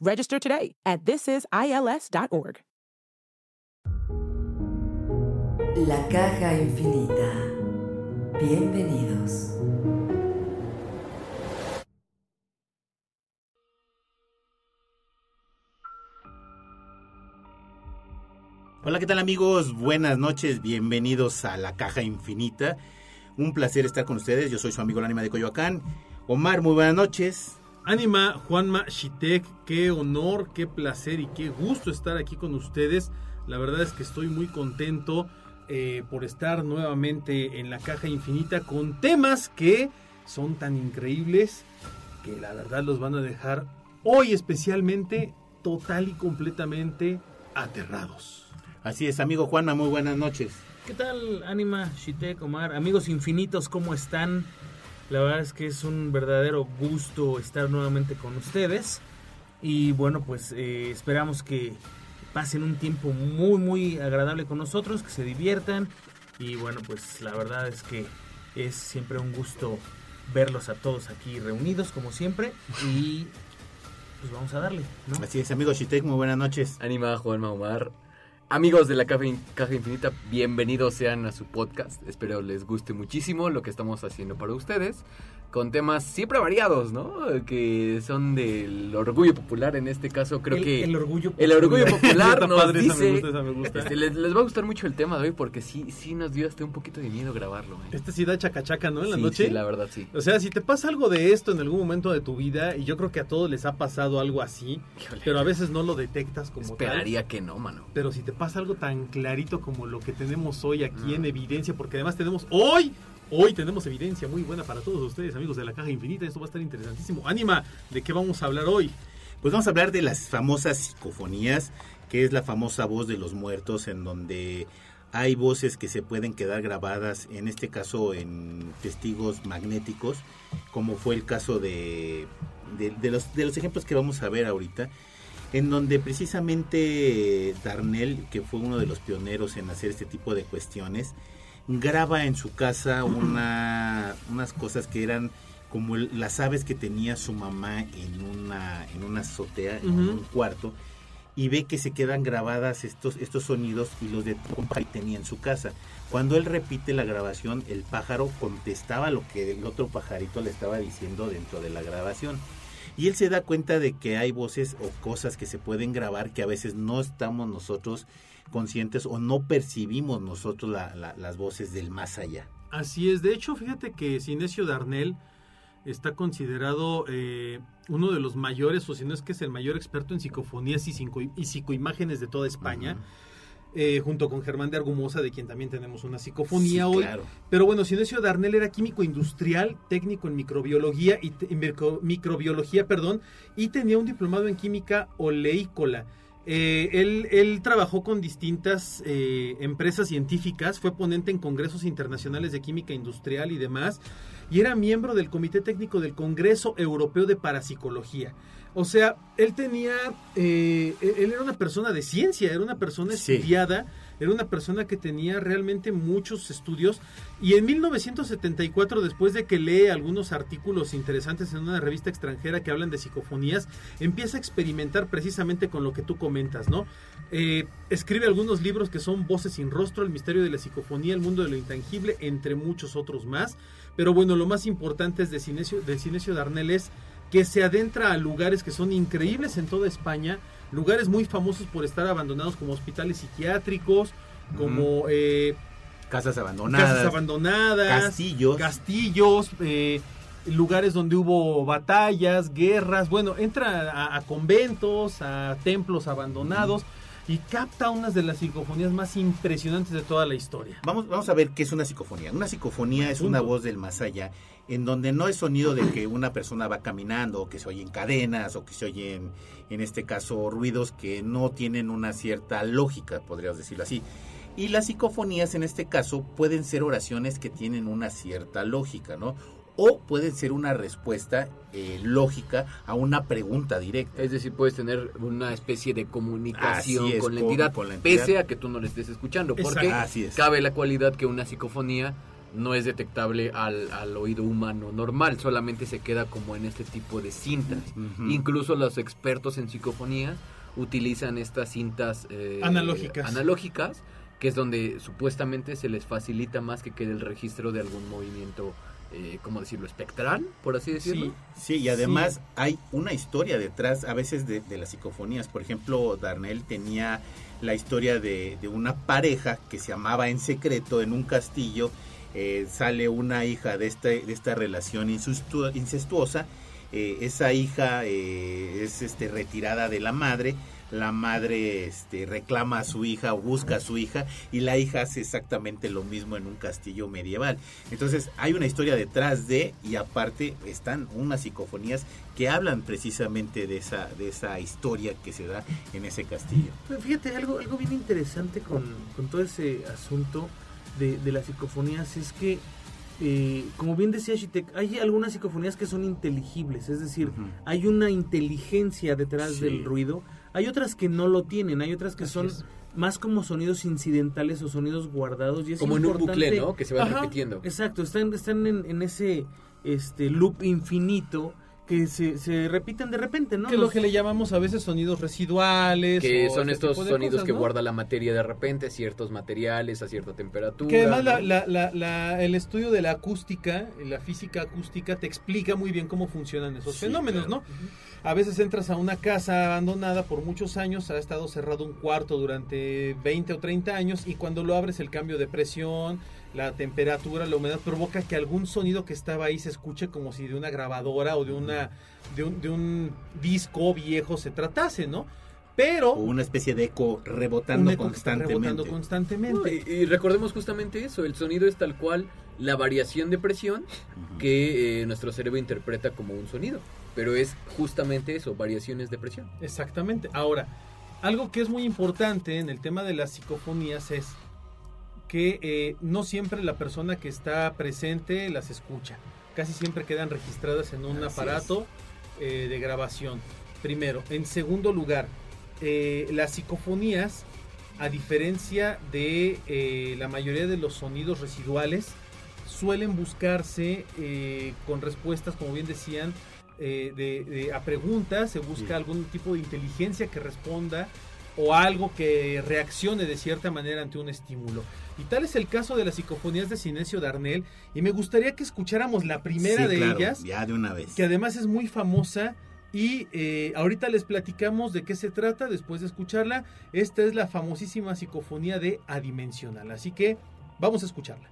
Register today at thisisils.org. La caja infinita. Bienvenidos. Hola, ¿qué tal amigos? Buenas noches, bienvenidos a La Caja Infinita. Un placer estar con ustedes, yo soy su amigo el Ánima de Coyoacán. Omar, muy buenas noches. Ánima, Juanma Shitek, qué honor, qué placer y qué gusto estar aquí con ustedes. La verdad es que estoy muy contento eh, por estar nuevamente en la caja infinita con temas que son tan increíbles que la verdad los van a dejar hoy especialmente total y completamente aterrados. Así es, amigo Juanma, muy buenas noches. ¿Qué tal, Anima, Shitek, Omar? Amigos infinitos, ¿cómo están? La verdad es que es un verdadero gusto estar nuevamente con ustedes. Y bueno, pues eh, esperamos que pasen un tiempo muy, muy agradable con nosotros, que se diviertan. Y bueno, pues la verdad es que es siempre un gusto verlos a todos aquí reunidos, como siempre. Y pues vamos a darle, ¿no? Así es, amigo Shitek, muy buenas noches. Anima Juanma Omar. Amigos de la Caja, Caja Infinita, bienvenidos sean a su podcast. Espero les guste muchísimo lo que estamos haciendo para ustedes. Con temas siempre variados, ¿no? Que son del orgullo popular. En este caso, creo El- que. el orgullo El orgullo popular nos padre, esa me dice. gusta, esa me gusta. este, les, les va a gustar mucho el tema de hoy porque sí, sí nos dio hasta un poquito de miedo grabarlo. ¿eh? Este sí da chacachaca, ¿no? En la Sí, noche. sí, la verdad, sí. O sea, si te pasa algo de esto en algún momento de tu vida, y yo creo que a todos les ha pasado algo así, Híjole. pero a veces no lo detectas como tal. Esperaría que no, mano. Pero si te pasa algo tan clarito como lo que tenemos hoy aquí en evidencia, porque además tenemos hoy, hoy tenemos evidencia muy buena para todos ustedes, amigos de la caja infinita, esto va a estar interesantísimo. Anima, ¿de qué vamos a hablar hoy? Pues vamos a hablar de las famosas psicofonías, que es la famosa voz de los muertos, en donde hay voces que se pueden quedar grabadas, en este caso en testigos magnéticos, como fue el caso de, de, de los, de los ejemplos que vamos a ver ahorita, en donde precisamente Darnell, que fue uno de los pioneros en hacer este tipo de cuestiones, graba en su casa una, unas cosas que eran como el- las aves que tenía su mamá en una, en una azotea, en un cuarto, y ve que se quedan grabadas estos, estos sonidos y los de que tenía en su casa. Cuando él repite la grabación, el pájaro contestaba lo que el otro pajarito le estaba diciendo dentro de la grabación. Y él se da cuenta de que hay voces o cosas que se pueden grabar que a veces no estamos nosotros conscientes o no percibimos nosotros la- la- las voces del más allá. Así es, de hecho, fíjate que Sinesio Darnell está considerado eh, uno de los mayores, o si no es que es el mayor experto en psicofonías y, psico- y psicoimágenes de toda España. eh, junto con Germán de Argumosa, de quien también tenemos una psicofonía Sí, hoy. claro. Pero bueno, Sinesio Darnell era químico industrial, técnico en microbiología y te- en micro- microbiología, perdón, y tenía un diplomado en química oleícola. Eh, él, él trabajó con distintas eh, empresas científicas, fue ponente en congresos internacionales de química industrial y demás, y era miembro del Comité Técnico del Congreso Europeo de Parapsicología. O sea, él tenía, eh, él era una persona de ciencia, era una persona Sí. Era una persona que tenía realmente muchos estudios y en 1974, después de que lee algunos artículos interesantes en una revista extranjera que hablan de psicofonías, empieza a experimentar precisamente con lo que tú comentas, ¿no? Eh, escribe algunos libros que son Voces sin rostro, El misterio de la psicofonía, El mundo de lo intangible, entre muchos otros más. Pero bueno, lo más importante es de Cinesio, de Cinesio Darnell es que se adentra a lugares que son increíbles en toda España, lugares muy famosos por estar abandonados como hospitales psiquiátricos, como eh, Casas abandonadas. casas abandonadas, Castillos. castillos, eh, lugares donde hubo batallas, guerras, bueno, entra a, a conventos, a templos abandonados y capta unas de las psicofonías más impresionantes de toda la historia. Vamos, vamos a ver qué es una psicofonía. Una psicofonía es una voz del más allá, en donde no es sonido de que una persona va caminando, o que se oyen cadenas, o que se oyen, en este caso, ruidos que no tienen una cierta lógica, podríamos decirlo así. Y las psicofonías, en este caso, pueden ser oraciones que tienen una cierta lógica, ¿no? O pueden ser una respuesta eh, lógica a una pregunta directa. Es decir, puedes tener una especie de comunicación es, con, la entidad, con la entidad. pese a que tú no le estés escuchando. Porque Así es. cabe la cualidad que una psicofonía no es detectable al, al oído humano normal, solamente se queda como en este tipo de cintas. Incluso los expertos en psicofonía utilizan estas cintas eh, Analógicas. analógicas, que es donde supuestamente se les facilita más que quede el registro de algún movimiento, eh, ¿cómo decirlo?, espectral, por así decirlo. Sí, y además hay una historia detrás a veces de, de las psicofonías. Por ejemplo, Darnell tenía la historia de, de una pareja que se amaba en secreto en un castillo. Eh, sale una hija de, este, de esta relación incestu- incestuosa. Eh, esa hija eh, es este, retirada de la madre. La madre este, reclama a su hija o busca a su hija y la hija hace exactamente lo mismo en un castillo medieval. Entonces hay una historia detrás de y aparte están unas psicofonías que hablan precisamente de esa, de esa historia que se da en ese castillo. Pero fíjate, algo, algo bien interesante con, con todo ese asunto de, de las psicofonías es que, eh, como bien decía Shitek, hay algunas psicofonías que son inteligibles, es decir, hay una inteligencia detrás Sí. del ruido, hay otras que no lo tienen, hay otras que Así son es. más como sonidos incidentales o sonidos guardados. Y es Como en un importante- bucle, ¿no? Que se va Ajá, repitiendo. Exacto, están, están en, en ese este loop infinito que se, se repiten de repente, ¿no? que es lo que le llamamos a veces sonidos residuales. Que o son estos sonidos cosas, que ¿no? guarda la materia de repente, ciertos materiales a cierta temperatura. Que además la- ¿no? la- la- la- el estudio de la acústica, la física acústica, te explica muy bien cómo funcionan esos Sí, fenómenos, claro. ¿no? A veces entras a una casa abandonada por muchos años, ha estado cerrado un cuarto durante 20 o 30 años y cuando lo abres el cambio de presión, la temperatura, la humedad provoca que algún sonido que estaba ahí se escuche como si de una grabadora o de una de un, de un disco viejo se tratase, ¿no? Pero O una especie de eco rebotando eco constantemente. rebotando No, constantemente. y, y recordemos justamente eso, el sonido es tal cual la variación de presión que eh, nuestro cerebro interpreta como un sonido, pero es justamente eso, variaciones de presión. Exactamente. Ahora, algo que es muy importante en el tema de las psicofonías es que eh, no siempre la persona que está presente las escucha. Casi siempre quedan registradas en un Así aparato eh, de grabación. Primero. En segundo lugar, eh, las psicofonías, a diferencia de la mayoría de los sonidos residuales, suelen buscarse con respuestas, como bien decían, eh, de, de- a preguntas, se busca Sí. algún tipo de inteligencia que responda o algo que reaccione de cierta manera ante un estímulo. Y tal es el caso de las psicofonías de Sinesio Darnell, y me gustaría que escucháramos la primera Sí, de claro, ellas, Ya de una vez. que además es muy famosa. Y eh, ahorita les platicamos de qué se trata después de escucharla. Esta es la famosísima psicofonía de Adimensional. Así que vamos a escucharla.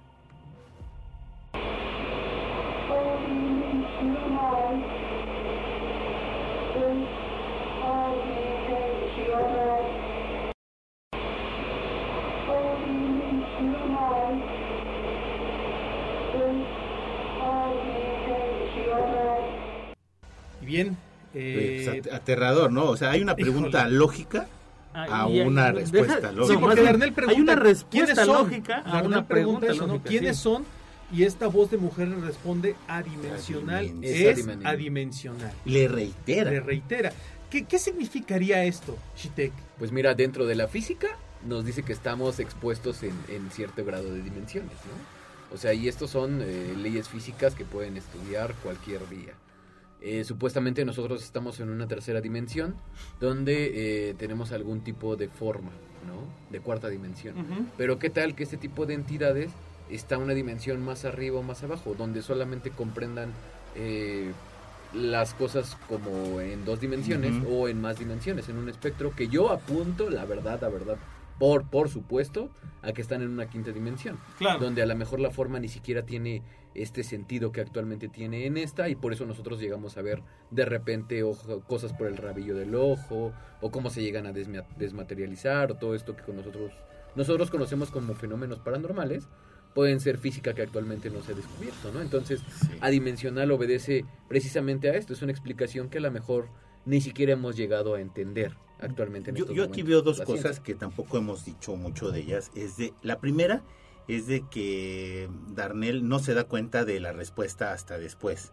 Bien, eh, Pues, at- aterrador, ¿no? O sea, hay una pregunta Híjole. lógica Ah, a una deja- respuesta lógica. Sí, porque bien, Darnell pregunta, hay una ¿quiénes respuesta son? lógica a Darnell una pregunta pregunta eso, ¿no? lógica, ¿Quiénes sí. son? Y esta voz de mujer le responde adimensional. Adimen- es Es adimen- adimensional. Le reitera. Le reitera. ¿Qué, qué significaría esto, Shitek? Pues mira, dentro de la física nos dice que estamos expuestos en, en cierto grado de dimensiones, ¿no? O sea, y estos son eh, leyes físicas que pueden estudiar cualquier día. Eh, supuestamente nosotros estamos en una tercera dimensión donde eh, tenemos algún tipo de forma, ¿no? De cuarta dimensión. Pero qué tal que este tipo de entidades está una dimensión más arriba o más abajo, donde solamente comprendan eh, las cosas como en dos dimensiones o en más dimensiones, en un espectro que yo apunto, la verdad, la verdad, por, por supuesto, a que están en una quinta dimensión. Claro. Donde a lo mejor la forma ni siquiera tiene este sentido que actualmente tiene en esta y por eso nosotros llegamos a ver de repente ojo- cosas por el rabillo del ojo o cómo se llegan a desma- desmaterializar o todo esto que con nosotros nosotros conocemos como fenómenos paranormales pueden ser física que actualmente no se ha descubierto, ¿no? Entonces, Sí. adimensional obedece precisamente a esto, es una explicación que a lo mejor ni siquiera hemos llegado a entender actualmente en Yo, estos yo aquí momentos, veo dos cosas que tampoco hemos dicho mucho de ellas. Es de la primera es de que Darnell no se da cuenta de la respuesta hasta después.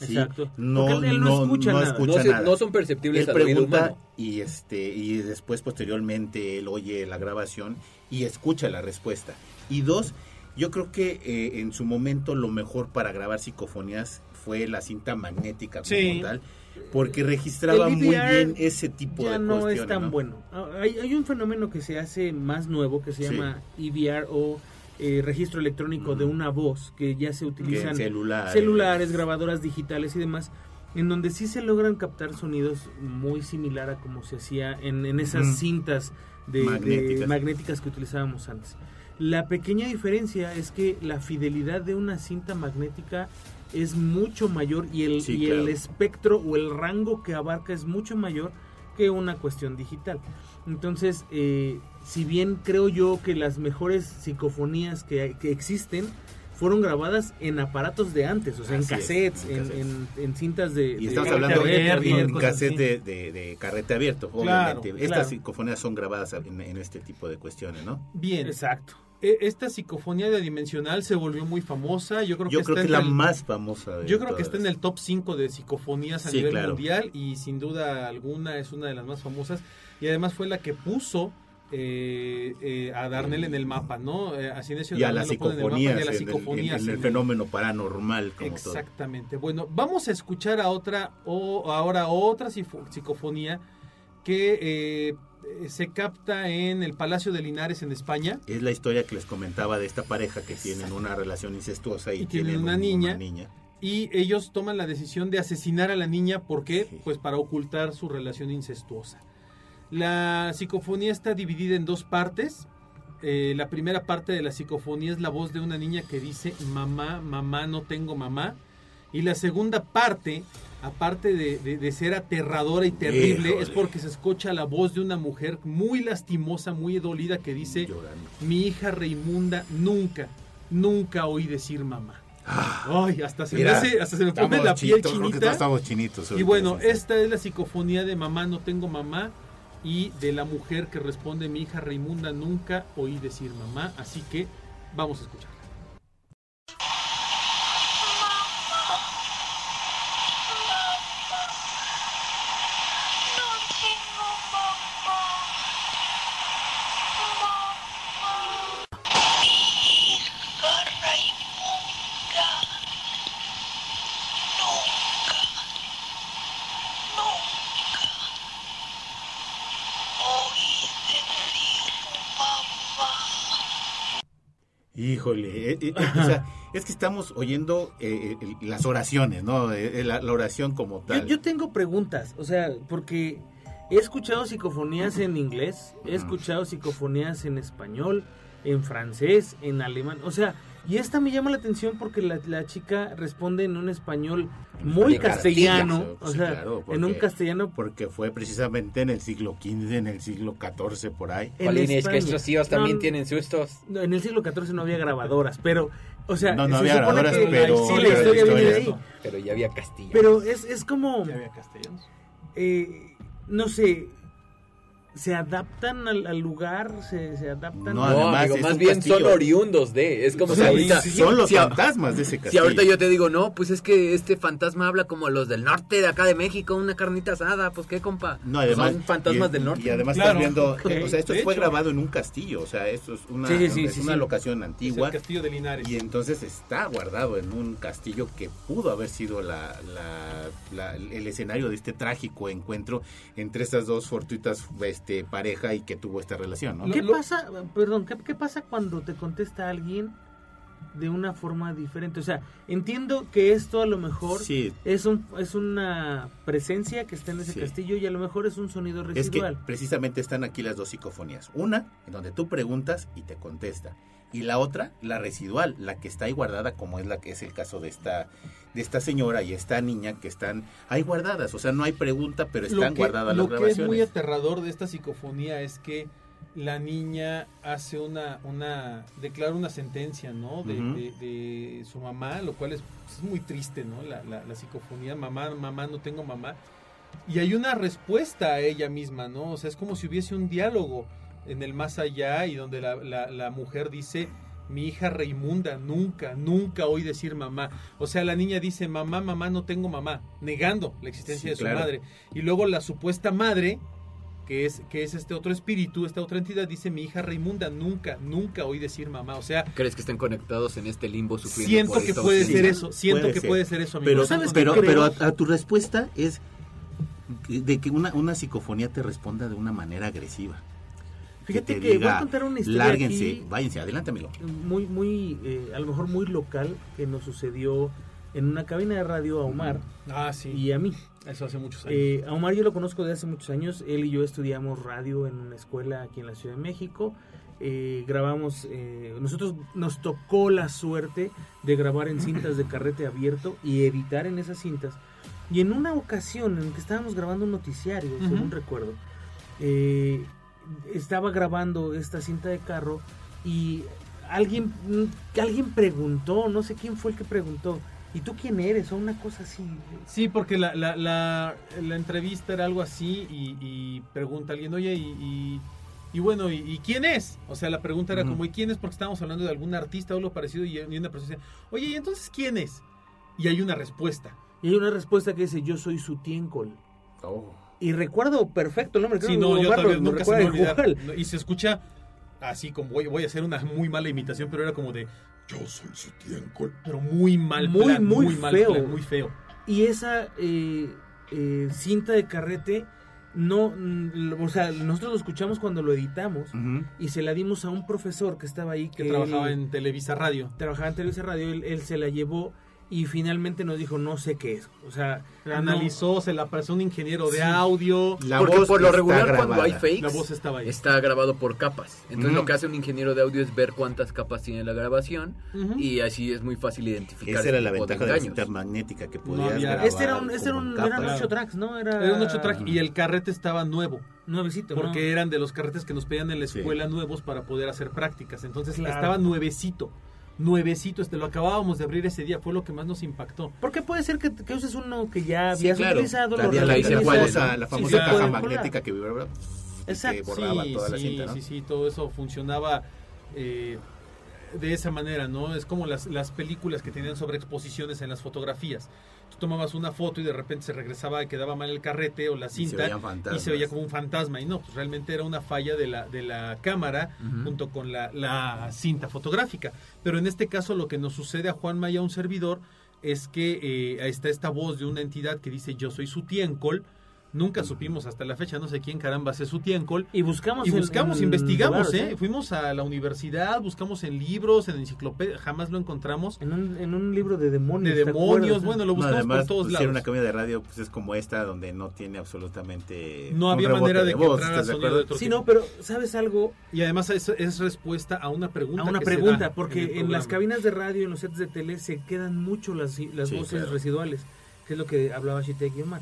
Exacto. No, él no escucha nada. escucha No, se- nada. no son perceptibles él pregunta y este y después posteriormente él oye la grabación y escucha la respuesta. Y dos, yo creo que eh, en su momento lo mejor para grabar psicofonías fue la cinta magnética como Sí. tal, porque registraba muy bien ese tipo ya de no cuestiones. es tan ¿no? bueno. Ah, Hay, hay un fenómeno que se hace más nuevo que se Sí. llama EVR o eh, registro electrónico de Ujú. una voz que ya se utilizan celulares. celulares, grabadoras digitales y demás, en donde sí se logran captar sonidos muy similar a como se hacía en, en esas Ujú. cintas de, de Magnéticas. que utilizábamos antes. La pequeña diferencia es que la fidelidad de una cinta magnética es mucho mayor y el, Sí, y el espectro o el rango que abarca es mucho mayor que una cuestión digital. Entonces, eh, si bien creo yo que las mejores psicofonías que, que existen fueron grabadas en aparatos de antes, o sea, en Así cassettes, en en, cassettes. en- en cintas de... Y estamos hablando abierto, en cassette de, de, de carrete abierto, obviamente. claro. Estas psicofonías son grabadas en, en este tipo de cuestiones, ¿no? Bien. Exacto. E- Esta psicofonía de dimensional se volvió muy famosa. Yo creo Yo que creo está que es la el- más famosa. de Yo creo que está en el top 5 de psicofonías a Sí, nivel claro. mundial y sin duda alguna es una de las más famosas y además fue la que puso eh, eh, a Darnell en el mapa, ¿no? Eh, a Sinesio Y a las en psicofonías, en el- en, psicofonías en el en el- fenómeno paranormal como todo. Exactamente. Bueno, vamos a escuchar a otra o ahora otra psicofonía que eh, se capta en el Palacio de Linares en España. Es la historia que les comentaba de esta pareja que tienen una relación incestuosa y, Y tienen una un- niña. niña. y ellos toman la decisión de asesinar a la niña. ¿Por qué? Sí. Pues para ocultar su relación incestuosa. La psicofonía está dividida en dos partes. Eh, la primera parte de la psicofonía es la voz de una niña que dice mamá, mamá, no tengo mamá. Y la segunda parte, aparte de, de- de ser aterradora y terrible, Híjole. es porque se escucha la voz de una mujer muy lastimosa, muy dolida que dice, Llorando. mi hija Raimunda nunca, nunca oí decir mamá. Ay, hasta se, me, hace- hasta se me pone la piel chinita. todos estamos chinitos. Y bueno, esta es la psicofonía de Mamá no tengo mamá y de la mujer que responde mi hija Raimunda nunca oí decir mamá, así que vamos a escuchar. Eh, o sea, es que estamos oyendo eh, eh, las oraciones, ¿no? Eh, eh, la, la oración como Yo, tal. yo tengo preguntas, o sea, porque he escuchado psicofonías en inglés, he escuchado psicofonías en español, en francés, en alemán, o sea, y esta me llama la atención porque la, la chica responde en un español muy De castellano, Castilla, o sí, sea, en un castellano Porque fue precisamente en el siglo XV, en el siglo XIV, por ahí. en Jolín, es que estos tíos también No, tienen sustos. no, en el siglo XIV no había grabadoras, pero, o sea, No, no se había grabadoras, que pero- sí, la pero historia viene de historias, ahí. ¿no? Pero ya había Castilla. Pero es, es como, Ya había castellanos. eh, no sé, se adaptan al, al lugar, se, se adaptan. No, No, además, amigo, es más bien castillo. son oriundos de. Es como Sí, si ahorita. sí, son los si fantasmas de ese castillo. Si ahorita yo te digo, no, pues es que este fantasma habla como los del norte de acá de México, una carnita asada, pues qué, compa. No, además, Son fantasmas y, del norte. Y además Claro. estás viendo, Ok. o sea, esto De fue hecho. grabado en un castillo, o sea, esto es una, Sí, sí, sí, es sí, una sí. locación Es antigua. el castillo de Linares. Y entonces está guardado en un castillo que pudo haber sido la, la- la- el escenario de este trágico encuentro entre estas dos fortuitas este, pareja y que tuvo esta relación, ¿no? Lo- ¿Qué pasa, perdón, ¿qué, qué pasa cuando te contesta alguien de una forma diferente. O sea, entiendo que esto a lo mejor Sí. es un es una presencia que está en ese Sí. castillo y a lo mejor es un sonido Es que residual. precisamente están aquí las dos psicofonías. Una, en donde tú preguntas y te contesta. Y la otra, la residual, la que está ahí guardada, como es la que es el caso de esta, de esta señora y esta niña que están ahí guardadas. O sea, no hay pregunta, pero están lo que, guardadas lo las que es muy grabaciones. aterrador de esta psicofonía es que la niña hace una, una declara una sentencia, ¿no? De, de- de su mamá, lo cual es, es muy triste, ¿no? La, la- la psicofonía, mamá, mamá, no tengo mamá. Y hay una respuesta a ella misma, ¿no? O sea, es como si hubiese un diálogo en el más allá y donde la, la- la mujer dice, mi hija Raimunda, nunca, nunca oí decir mamá. O sea, la niña dice, mamá, mamá, no tengo mamá, negando la existencia Sí, de su claro. madre. Y luego la supuesta madre, que es, que es este otro espíritu, esta otra entidad, dice, mi hija Raimunda, nunca, nunca oí decir mamá. O sea, ¿Crees que estén conectados en este limbo sufriendo siento por que puede ser eso, siento Puede que ser. puede ser eso, amigo. Pero, ¿Sabes pero, pero a, a tu respuesta es de que una, una psicofonía te responda de una manera agresiva. Fíjate te que, voy a contar una historia Lárguense, aquí váyanse, adelante, amigo. muy, muy, eh, a lo mejor muy local que nos sucedió en una cabina de radio a Omar Ah, sí. y a mí. Eso hace muchos años. Eh, a Omar yo lo conozco de hace muchos años. Él y yo estudiamos radio en una escuela aquí en la Ciudad de México. Eh, grabamos, eh, nosotros nos tocó la suerte de grabar en cintas de carrete abierto y editar en esas cintas. Y en una ocasión en que estábamos grabando un noticiario, según recuerdo, eh, estaba grabando esta cinta de carro y alguien, mm, alguien preguntó, no sé quién fue el que preguntó, ¿y tú quién eres? O una cosa así. Sí, porque la, la, la, la entrevista era algo así y, y pregunta alguien, oye, y, y, y bueno, ¿y, y quién es? O sea, la pregunta era como, ¿y quién es? Porque estábamos hablando de algún artista o algo parecido y, y una persona dice, oye, ¿y entonces quién es? Y hay una respuesta. Y hay una respuesta que dice, yo soy su tiencol. Oh. Y recuerdo perfecto el nombre. creo Sí, que no, yo lo nunca se me olvidar. Y se escucha así como, voy, voy a hacer una muy mala imitación, pero era como de, yo soy su tiempo, pero muy mal Muy, plan, muy mal feo. plan, muy feo. Y esa eh, eh, cinta de carrete, no, mm, o sea, nosotros lo escuchamos cuando lo editamos y se la dimos a un profesor que estaba ahí. Que Que trabajaba él- en Televisa Radio. trabajaba en Televisa Radio, él, él se la llevó y finalmente nos dijo, no sé qué es. O sea, La no- analizó, se la pasó un ingeniero de Sí. audio. La Porque voz por lo está regular cuando grabada. hay fakes La voz estaba ahí. está grabado por capas. Entonces lo que hace un ingeniero de audio es ver cuántas capas tiene la grabación y así es muy fácil identificar. Esa era la ventaja de la engaños. cinta magnética que No podías grabar Este era un, este era un, eran Claro. ocho tracks, ¿no? Era, Era un 8 track Ujú. y el carrete estaba nuevo. Nuevecito, ¿no? Porque eran de los carretes que nos pedían en la Sí. escuela nuevos para poder hacer prácticas. Entonces Claro. estaba nuevecito. Nuevecito, este lo acabábamos de abrir ese día, fue lo que más nos impactó. Porque puede ser que, que uses uno que ya Sí, habías claro. utilizado. lo la, famosa- la Sí, famosa se caja puede magnética que vibraba Exacto. que borraba sí, toda la sí, cinta, ¿no? sí, sí, todo eso funcionaba eh, de esa manera, ¿no? Es como las, las películas que tenían sobreexposiciones en las fotografías. Tú tomabas una foto y de repente se regresaba y quedaba mal el carrete o la Y se cinta y se veía como un fantasma. Y no, pues realmente era una falla de la, de la cámara junto con la, la cinta fotográfica. Pero en este caso lo que nos sucede a Juan Maya, un servidor, es que eh, está esta voz de una entidad que dice yo soy su tiencol. Nunca supimos hasta la fecha, no sé quién caramba es su tiencol. Y buscamos. Y en- buscamos, en investigamos, lugares, ¿eh? Fuimos a la universidad, buscamos en libros, en enciclopedia, jamás lo encontramos. En un, en un libro de demonios. De ¿te demonios, acuerdas? bueno, lo No, buscamos además, por todos pues, lados. era una cabina de radio pues es como esta donde no tiene absolutamente No había manera de, que voz, entrara ¿estás de sonido de otro Sí, tipo. no, pero ¿sabes algo? Y además es, es respuesta a una pregunta. A una que se pregunta, da porque en, las cabinas de radio, en los sets de tele, se quedan mucho las, las Sí, voces claro. residuales, que es lo que hablaba Shitek y Omar.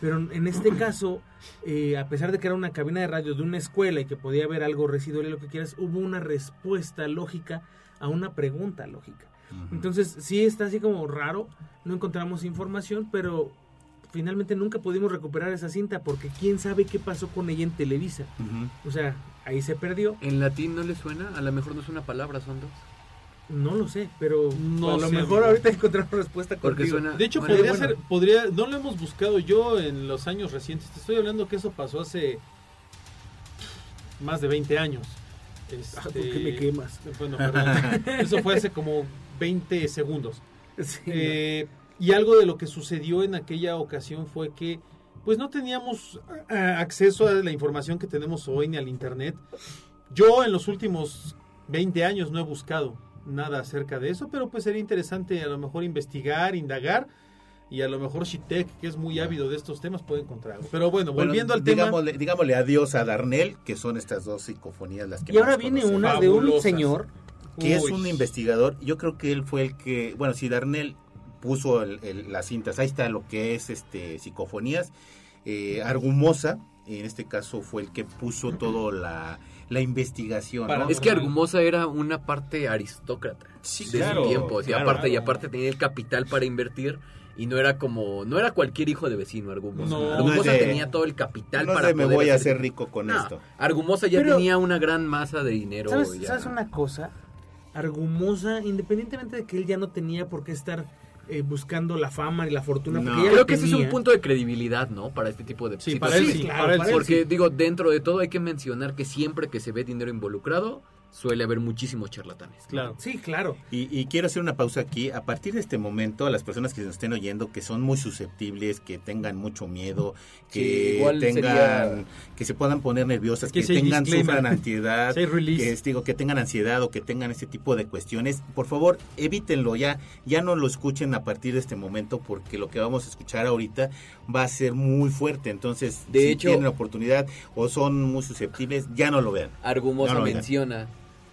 Pero en este caso, eh, a pesar de que era una cabina de radio de una escuela y que podía haber algo residual y lo que quieras, hubo una respuesta lógica a una pregunta lógica. Entonces, sí está así como raro, no encontramos información, pero finalmente nunca pudimos recuperar esa cinta porque quién sabe qué pasó con ella en Televisa. O sea, ahí se perdió. ¿En latín no le suena? A lo mejor no es una palabra, son dos. No lo sé, pero No a lo sé, mejor amigo. ahorita encontramos respuesta Porque contigo. suena... De hecho, bueno, podría bueno. ser, podría, no lo hemos buscado yo en los años recientes. Te estoy hablando que eso pasó hace más de 20 años. Ah, ¿por Este, qué me quemas? Bueno, perdón. Eso fue hace como 20 segundos. Sí, Eh, y algo de lo que sucedió en aquella ocasión fue que pues no teníamos eh, acceso a la información que tenemos hoy ni al internet. Yo en los últimos 20 años no he buscado nada acerca de eso, pero pues sería interesante a lo mejor investigar, indagar y a lo mejor Shitek, que es muy ávido de estos temas, puede encontrar algo. Pero bueno, Bueno, volviendo al tema, digámosle, digámosle adiós a Darnell, que son estas dos psicofonías las que Y ahora viene conocemos. una de un señor. que es un investigador. Yo creo que él fue el que, bueno, si Darnell puso el- el- las cintas, ahí está lo que es este psicofonías. Eh, Argumosa, en este caso, fue el que puso todo la, la investigación. Para- ¿no? Es que Argumosa era una parte aristócrata Sí, de claro, su tiempo. o sea, claro. aparte, y aparte tenía el capital para invertir. Y no era como, no era cualquier hijo de vecino Argumosa. No. Argumosa No tenía todo el capital No para de me poder voy a hacer- hacer rico con No, esto. Argumosa ya Pero- tenía una gran masa de dinero. ¿Sabes, ya. sabes una cosa? Argumosa, independientemente de que él ya no tenía por qué estar eh, buscando la fama y la fortuna, No. Creo que ese es un punto de credibilidad, ¿no? Para este tipo de Sí, para él situaciones. sí, claro, para él para sí. Porque sí. digo, dentro de todo hay que mencionar que siempre que se ve dinero involucrado, suele haber muchísimos charlatanes. Claro. Sí, claro. Y, y quiero hacer una pausa aquí. A partir de este momento, a las personas que nos estén oyendo, que son muy susceptibles, que tengan mucho miedo, que tengan, sería- que se puedan poner nerviosas, Que tengan, disclaimer. sufran ansiedad, que, digo, que tengan ansiedad o que tengan ese tipo de cuestiones, por favor, evítenlo ya, ya no lo escuchen a partir de este momento, porque lo que vamos a escuchar ahorita va a ser muy fuerte. Entonces, De si hecho- tienen la oportunidad o son muy susceptibles, ya no lo vean. Argumosa No, ya.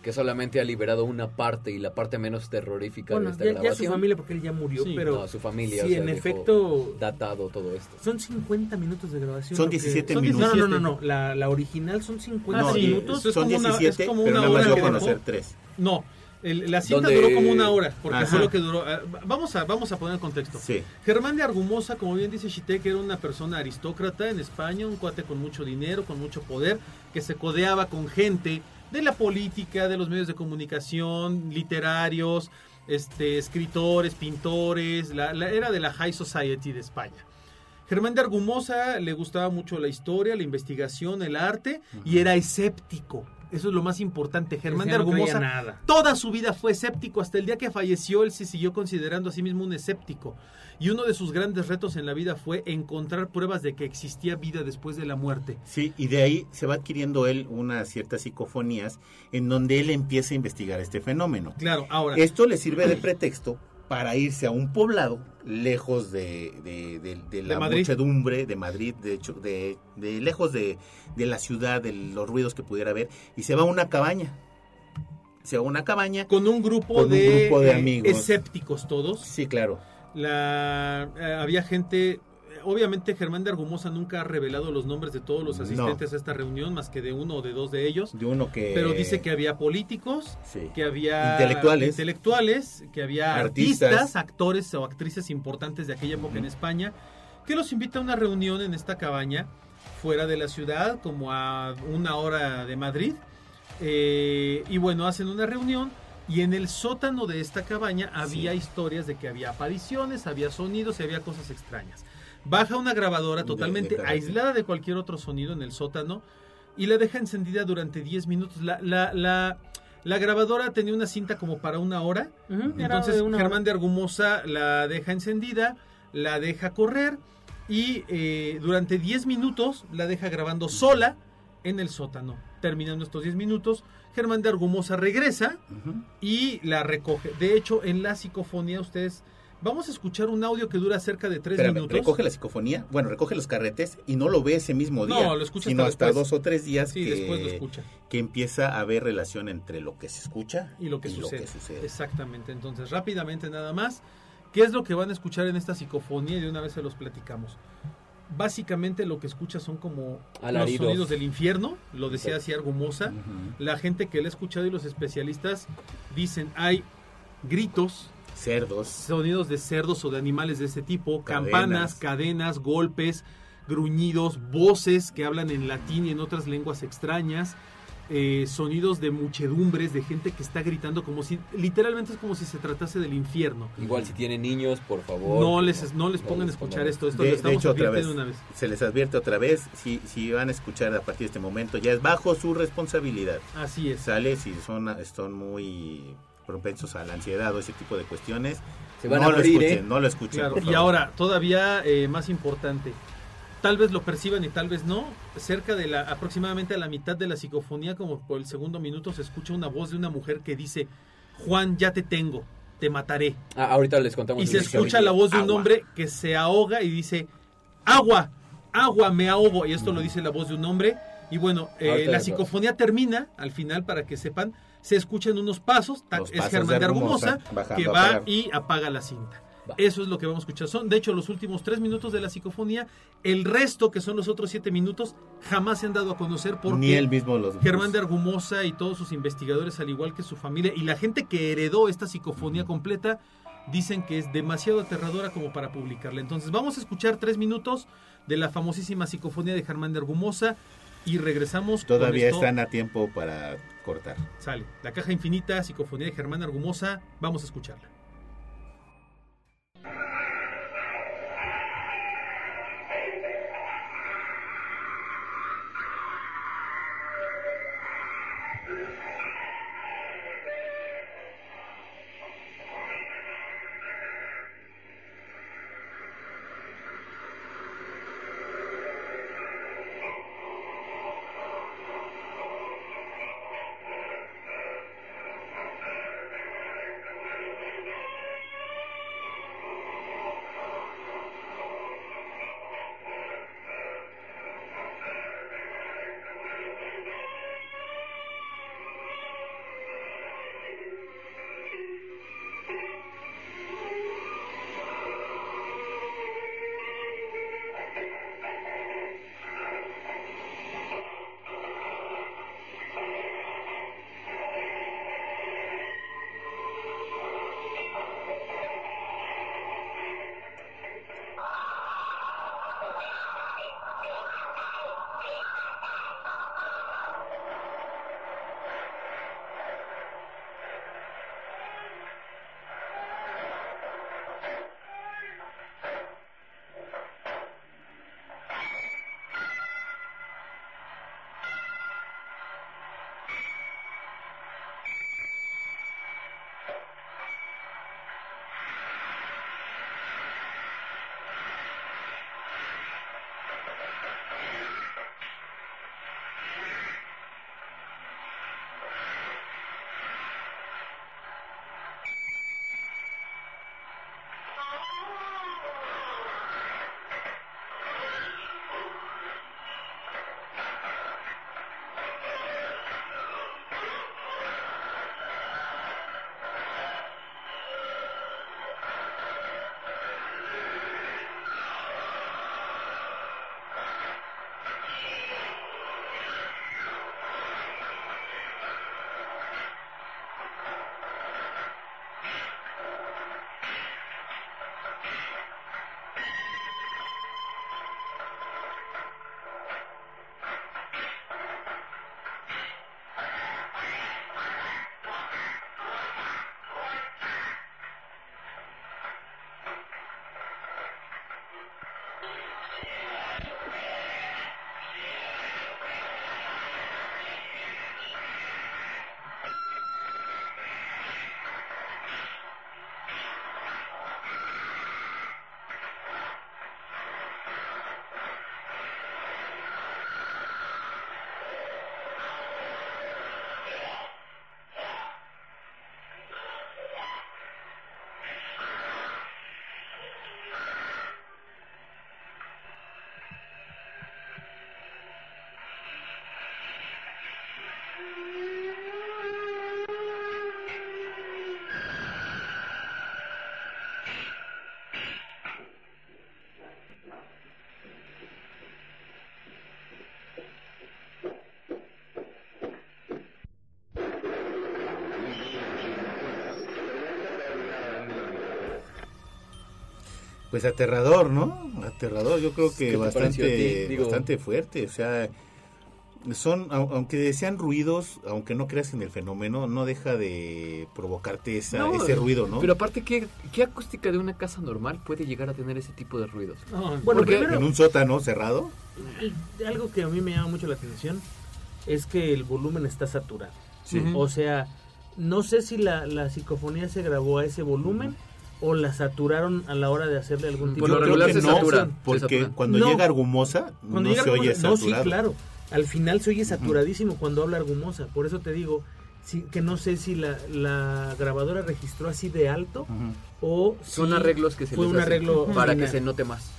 Que solamente ha liberado una parte y la parte menos terrorífica Bueno, de esta ya, ya su grabación. familia, porque él ya murió, Sí, pero no, su familia. sí, o sea, en efecto, Datado todo esto. son 50 minutos de grabación. Son lo que- 17 son minutos. No, no, no, no, La, la original son 50 Ah, minutos. eso es son como una- es 17, como pero una nada más hora yo que conocer tres. No, el- la cinta ¿Dónde- duró como una hora, porque Ajá. fue lo que duró. ah, Vamos a, vamos a poner el contexto. Sí. Germán de Argumosa, como bien dice Shitek, era una persona aristócrata en España, un cuate con mucho dinero, con mucho poder, que se codeaba con gente de la política, de los medios de comunicación, literarios, este, escritores, pintores, la, la- era de la High Society de España. Germán de Argumosa le gustaba mucho la historia, la investigación, el arte y era escéptico. Eso es lo más importante. Germán de no Argumosa nada. Toda su vida fue escéptico. Hasta el día que falleció, él se siguió considerando a sí mismo un escéptico. Y uno de sus grandes retos en la vida fue encontrar pruebas de que existía vida después de la muerte. Sí, y de ahí se va adquiriendo él unas ciertas psicofonías en donde él empieza a investigar este fenómeno. Claro, ahora. Esto le sirve de pretexto para irse a un poblado lejos de, de- de- de la muchedumbre de Madrid, de hecho, de, de lejos de, de la ciudad, de los ruidos que pudiera haber, y se va a una cabaña. Se va a una cabaña. con un grupo, con un de, grupo de eh, amigos. escépticos todos. Sí, claro. La, eh, había gente. Obviamente Germán de Argumosa nunca ha revelado los nombres de todos los No. asistentes a esta reunión, más que de uno o de dos de ellos. De uno que... Pero dice que había políticos, Sí. que había Intelectuales. intelectuales, que había Artistas. artistas, actores o actrices importantes de aquella época en España, que los invita a una reunión en esta cabaña fuera de la ciudad, como a una hora de Madrid. Eh, y bueno, hacen una reunión y en el sótano de esta cabaña había historias de que había apariciones, había sonidos y había cosas extrañas. Baja una grabadora totalmente de- de- aislada de cualquier otro sonido en el sótano y la deja encendida durante 10 minutos. La, la, la, la grabadora tenía una cinta como para una hora. Entonces de una Germán hora. de Argumosa la deja encendida, la deja correr y eh, durante 10 minutos la deja grabando sola en el sótano. Terminando estos 10 minutos, Germán de Argumosa regresa y la recoge. De hecho, en la psicofonía ustedes... Vamos a escuchar un audio que dura cerca de 3 Espérame, minutos. recoge la psicofonía, bueno, recoge los carretes y no lo ve ese mismo No, día, lo escucha sino hasta hasta dos o tres días Sí, que, después lo escucha. que empieza a haber relación entre lo que se escucha y lo que, sucede. sucede. Exactamente. Entonces, rápidamente nada más, ¿qué es lo que van a escuchar en esta psicofonía? Y de una vez se los platicamos. Básicamente lo que escucha son como los sonidos del infierno, lo decía así Argumosa. La gente que le ha escuchado y los especialistas dicen hay gritos, Cerdos, sonidos de cerdos o de animales de ese tipo, Cadenas. campanas, cadenas, golpes, gruñidos, voces que hablan en latín y en otras lenguas extrañas, eh, sonidos de muchedumbres, de gente que está gritando como si, literalmente es como si se tratase del infierno. Igual si tienen niños, por favor. No les, no les pongan a les escuchar pongan- esto, esto De- lo de estamos hecho, otra vez. una vez. se les advierte otra vez, si, si van a escuchar a partir de este momento, ya es bajo su responsabilidad. Así es. Sale si son, son muy propensos a la ansiedad o ese tipo de cuestiones. Se van no a lo morir, escuchen, ¿eh? no lo escuchen. Claro, por y ahora, todavía eh, más importante, tal vez lo perciban y tal vez no, cerca de la, aproximadamente a la mitad de la psicofonía, como por el segundo minuto, se escucha una voz de una mujer que dice, Juan, ya te tengo, te mataré. Ah, ahorita les contamos. Y se escucha la voz de un Agua. hombre que se ahoga y dice, agua, agua, me ahogo. Y esto lo dice la voz de un hombre. Y bueno, eh, la psicofonía termina, al final, para que sepan, se escuchan unos pasos, ta- es pasos Germán de Argumosa, que va y apaga la cinta. Va. Eso es lo que vamos a escuchar. Son, de hecho, los últimos tres minutos de la psicofonía. El resto, que son los otros siete minutos, jamás se han dado a conocer porque Ni él mismo los Germán de Argumosa y todos sus investigadores, al igual que su familia y la gente que heredó esta psicofonía completa, dicen que es demasiado aterradora como para publicarla. Entonces vamos a escuchar tres minutos de la famosísima psicofonía de Germán de Argumosa y regresamos. con Todavía esto. están a tiempo para cortar. Sale. La caja infinita, psicofonía de Germán Argumosa. Vamos a escucharla. Pues aterrador, ¿no? Aterrador, yo creo ¿Qué que bastante, ti? Bastante fuerte. O sea, son, au- aunque sean ruidos, aunque no creas en el fenómeno, no deja de provocarte esa, No, ese ruido, ¿no? Pero aparte, ¿qué, ¿qué acústica de una casa normal puede llegar a tener ese tipo de ruidos? No, Bueno, Porque primero, en un sótano cerrado. algo que a mí me llama mucho la atención es que el volumen está saturado. Sí. O sea, no sé si la, la psicofonía se grabó a ese volumen o la saturaron a la hora de hacerle algún tipo Por lo de creo regular que se no, satura, se porque satura. cuando No. llega Argumosa Cuando no llega se oye Argumosa- no, sí, saturado. claro. Al final se oye saturadísimo cuando habla Argumosa. Por eso te digo sí, que no sé si la, la grabadora registró así de alto o Son si arreglos que se fue les un arreglo para que se note más.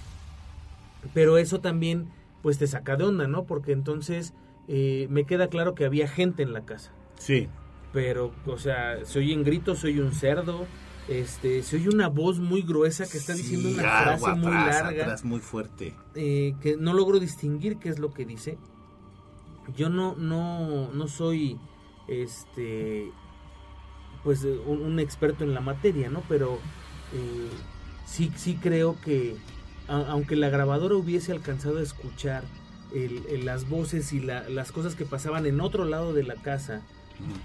Pero eso también, pues te saca de onda, ¿no? Porque entonces eh, me queda claro que había gente en la casa. Sí. Pero, o sea, se oyen gritos, se oye un cerdo, este, se oye una voz muy gruesa que está diciendo una frase muy larga. atrás, muy fuerte. eh, que no logro distinguir qué es lo que dice. Yo no, no, no soy, este, pues eh, un, un experto en la materia, ¿no? Pero eh, sí, sí creo que, a- aunque la grabadora hubiese alcanzado a escuchar el- el- las voces y la- las cosas que pasaban en otro lado de la casa,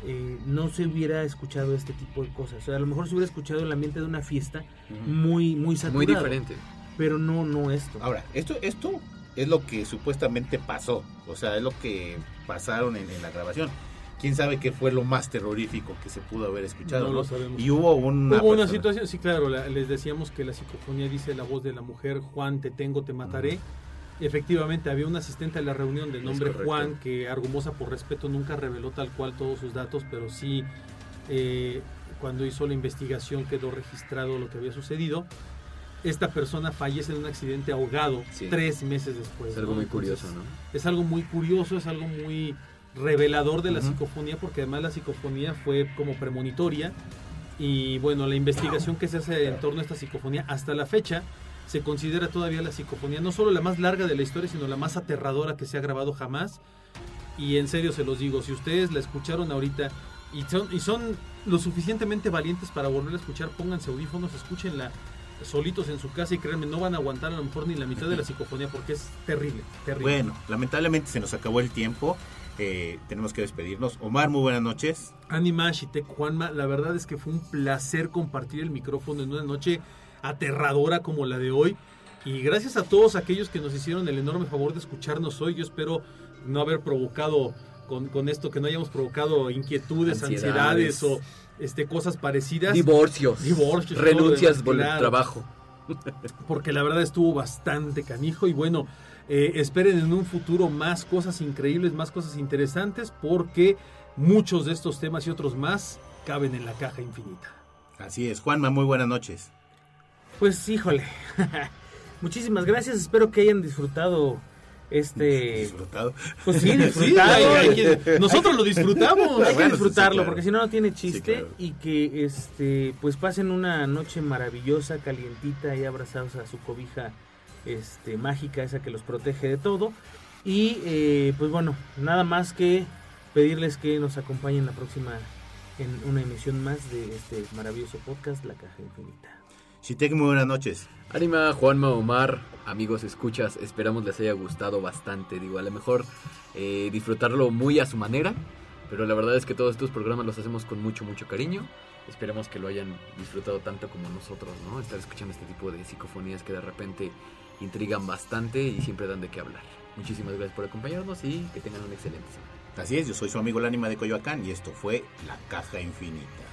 eh, no se hubiera escuchado este tipo de cosas. O sea, a lo mejor se hubiera escuchado el ambiente de una fiesta muy, muy saturado. Muy diferente. Pero no, no esto. Ahora, esto, esto es lo que supuestamente pasó. O sea, es lo que pasaron en, en la grabación. ¿Quién sabe qué fue lo más terrorífico que se pudo haber escuchado? No lo sabemos. Y hubo una, Hubo una persona- situación, sí, claro, la- les decíamos que la psicofonía dice la voz de la mujer, Juan, te tengo, te mataré. Efectivamente, había un asistente a la reunión de nombre. Juan que Argumosa por respeto nunca reveló tal cual todos sus datos, pero sí eh, cuando hizo la investigación quedó registrado lo que había sucedido. Esta persona fallece en un accidente ahogado Sí. tres meses después. Es algo ¿no? muy Entonces, curioso, ¿no? es algo muy curioso, es algo muy revelador de la psicofonía, porque además la psicofonía fue como premonitoria. Y bueno, la investigación que se hace en torno a esta psicofonía hasta la fecha se considera todavía la psicofonía no solo la más larga de la historia, sino la más aterradora que se ha grabado jamás. Y en serio se los digo, si ustedes la escucharon ahorita y son, y son lo suficientemente valientes para volver a escuchar, pónganse audífonos, escúchenla solitos en su casa y créanme, no van a aguantar a lo mejor ni la mitad de la psicofonía porque es terrible, terrible. Bueno, lamentablemente se nos acabó el tiempo. Eh, tenemos que despedirnos. Omar, muy buenas noches. Anima, Shitek, Juanma, la verdad es que fue un placer compartir el micrófono en una noche aterradora como la de hoy. Y gracias a todos aquellos que nos hicieron el enorme favor de escucharnos hoy. Yo espero no haber provocado con, con esto, que no hayamos provocado inquietudes, Ansiedades. ansiedades, o este, cosas parecidas. Divorcios. Divorcios, Renuncias por el trabajo. porque la verdad estuvo bastante canijo y bueno, eh, esperen en un futuro más cosas increíbles, más cosas interesantes, porque muchos de estos temas y otros más caben en la caja infinita. Así es. Juanma, muy buenas noches. Pues híjole. Muchísimas gracias. Espero que hayan disfrutado este. Disfrutado. Pues sí, Sí, disfrutado. hay- hay que- nosotros lo disfrutamos. Hay que disfrutarlo sí, claro. porque si no no tiene chiste Sí, claro. y que este pues pasen una noche maravillosa, calientita y abrazados a su cobija este mágica esa que los protege de todo y eh, pues bueno nada más que pedirles que nos acompañen la próxima en una emisión más de este maravilloso podcast La Caja Infinita. Shitek, muy buenas noches. Anima, Juanma, Omar, amigos, escuchas, esperamos les haya gustado bastante. Digo, a lo mejor eh, disfrutarlo muy a su manera, pero la verdad es que todos estos programas los hacemos con mucho, mucho cariño. Esperemos que lo hayan disfrutado tanto como nosotros, ¿no? Estar escuchando este tipo de psicofonías que de repente intrigan bastante y siempre dan de qué hablar. Muchísimas gracias por acompañarnos y que tengan una excelente semana. Así es, yo soy su amigo el ánima de Coyoacán y esto fue La Caja Infinita.